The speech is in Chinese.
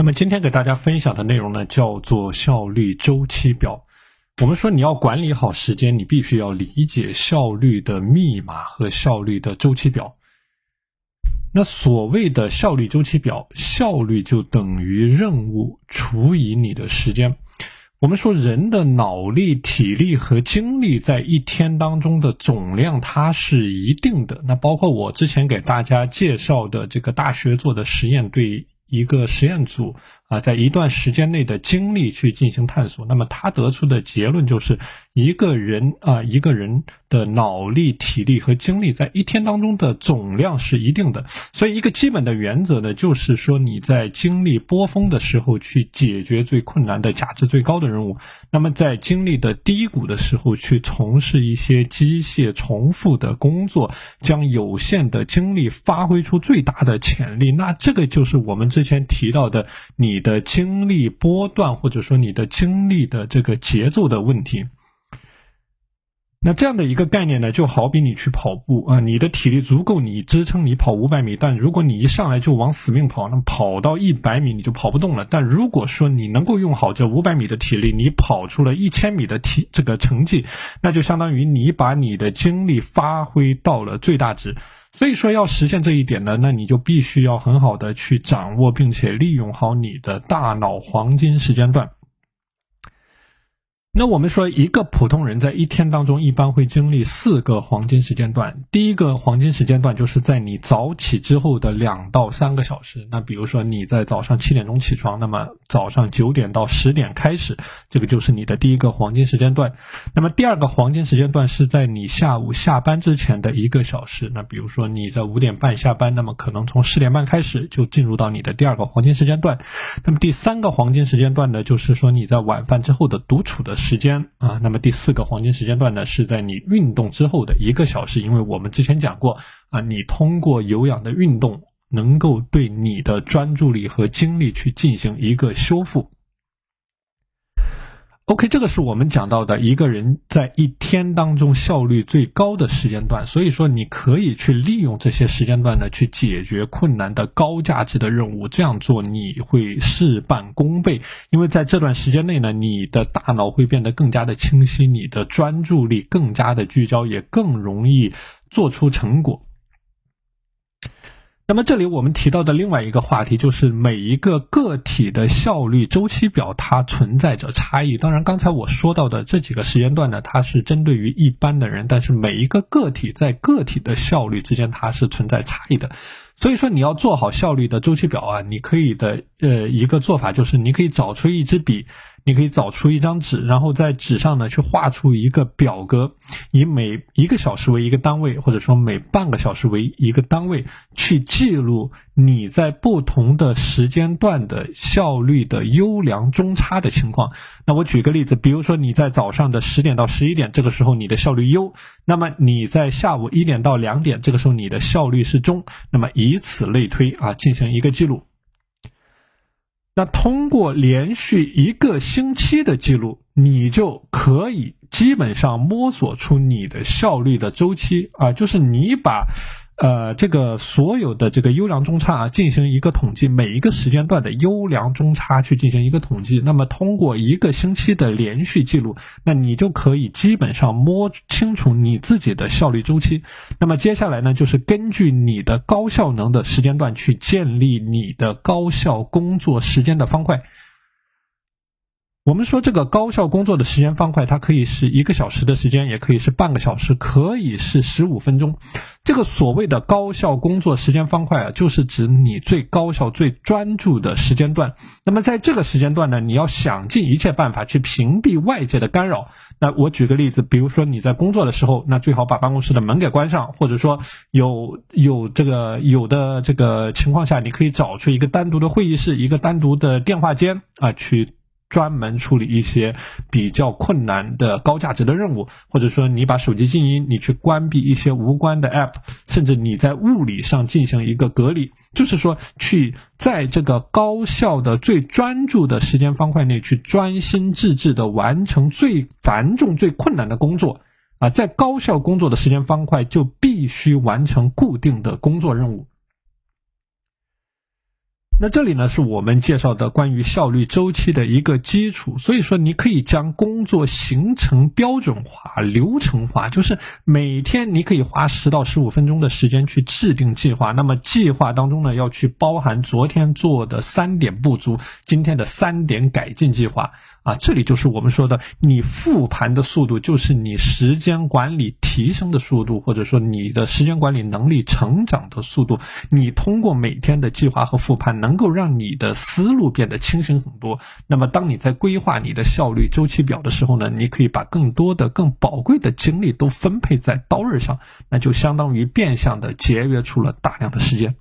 那么今天给大家分享的内容呢，叫做效率周期表。我们说你要管理好时间，你必须要理解效率的密码和效率的周期表。那所谓的效率周期表，效率就等于任务除以你的时间。我们说人的脑力、体力和精力在一天当中的总量，它是一定的。那包括我之前给大家介绍的这个大学做的实验，对。一个实验组啊，在一段时间内的精力去进行探索，那么他得出的结论就是，一个人啊，一个人的脑力、体力和精力在一天当中的总量是一定的。所以，一个基本的原则呢，就是说你在精力波峰的时候去解决最困难的、价值最高的任务；那么在精力的低谷的时候去从事一些机械重复的工作，将有限的精力发挥出最大的潜力。那这个就是我们。之前提到的你的精力波段，或者说你的精力的这个节奏的问题，那这样的一个概念呢，就好比你去跑步啊，你的体力足够你支撑你跑五百米，但如果你一上来就往死命跑，那跑到一百米你就跑不动了。但如果说你能够用好这五百米的体力，你跑出了一千米的体这个成绩，那就相当于你把你的精力发挥到了最大值。所以说，要实现这一点呢，那你就必须要很好的去掌握，并且利用好你的大脑黄金时间段。那我们说，一个普通人在一天当中一般会经历四个黄金时间段。第一个黄金时间段就是在你早起之后的两到三个小时。那比如说你在早上七点钟起床，那么早上九点到十点开始，这个就是你的第一个黄金时间段。那么第二个黄金时间段是在你下午下班之前的一个小时。那比如说你在五点半下班，那么可能从十点半开始就进入到你的第二个黄金时间段。那么第三个黄金时间段呢，就是说你在晚饭之后的独处的。时间啊，那么第四个黄金时间段呢，是在你运动之后的一个小时，因为我们之前讲过啊，你通过有氧的运动，能够对你的专注力和精力去进行一个修复。OK，这个是我们讲到的一个人在一天当中效率最高的时间段，所以说你可以去利用这些时间段呢，去解决困难的高价值的任务。这样做你会事半功倍，因为在这段时间内呢，你的大脑会变得更加的清晰，你的专注力更加的聚焦，也更容易做出成果。那么这里我们提到的另外一个话题，就是每一个个体的效率周期表它存在着差异。当然，刚才我说到的这几个时间段呢，它是针对于一般的人，但是每一个个体在个体的效率之间，它是存在差异的。所以说，你要做好效率的周期表啊，你可以的呃一个做法就是，你可以找出一支笔。你可以找出一张纸，然后在纸上呢去画出一个表格，以每一个小时为一个单位，或者说每半个小时为一个单位，去记录你在不同的时间段的效率的优良中差的情况。那我举个例子，比如说你在早上的十点到十一点，这个时候你的效率优；那么你在下午一点到两点，这个时候你的效率是中。那么一以此类推啊，进行一个记录。那通过连续一个星期的记录，你就可以基本上摸索出你的效率的周期啊，就是你把。呃，这个所有的这个优良中差啊，进行一个统计，每一个时间段的优良中差去进行一个统计。那么通过一个星期的连续记录，那你就可以基本上摸清楚你自己的效率周期。那么接下来呢，就是根据你的高效能的时间段去建立你的高效工作时间的方块。我们说这个高效工作的时间方块，它可以是一个小时的时间，也可以是半个小时，可以是十五分钟。这个所谓的高效工作时间方块啊，就是指你最高效、最专注的时间段。那么在这个时间段呢，你要想尽一切办法去屏蔽外界的干扰。那我举个例子，比如说你在工作的时候，那最好把办公室的门给关上，或者说有有这个有的这个情况下，你可以找出一个单独的会议室，一个单独的电话间啊去。专门处理一些比较困难的高价值的任务，或者说你把手机静音，你去关闭一些无关的 app，甚至你在物理上进行一个隔离，就是说去在这个高效的、最专注的时间方块内去专心致志的完成最繁重、最困难的工作啊，在高效工作的时间方块就必须完成固定的工作任务。那这里呢是我们介绍的关于效率周期的一个基础，所以说你可以将工作形成标准化、流程化，就是每天你可以花十到十五分钟的时间去制定计划。那么计划当中呢，要去包含昨天做的三点不足，今天的三点改进计划。啊，这里就是我们说的，你复盘的速度就是你时间管理提升的速度，或者说你的时间管理能力成长的速度。你通过每天的计划和复盘能，能够让你的思路变得清醒很多。那么，当你在规划你的效率周期表的时候呢，你可以把更多的、更宝贵的精力都分配在刀刃上，那就相当于变相的节约出了大量的时间。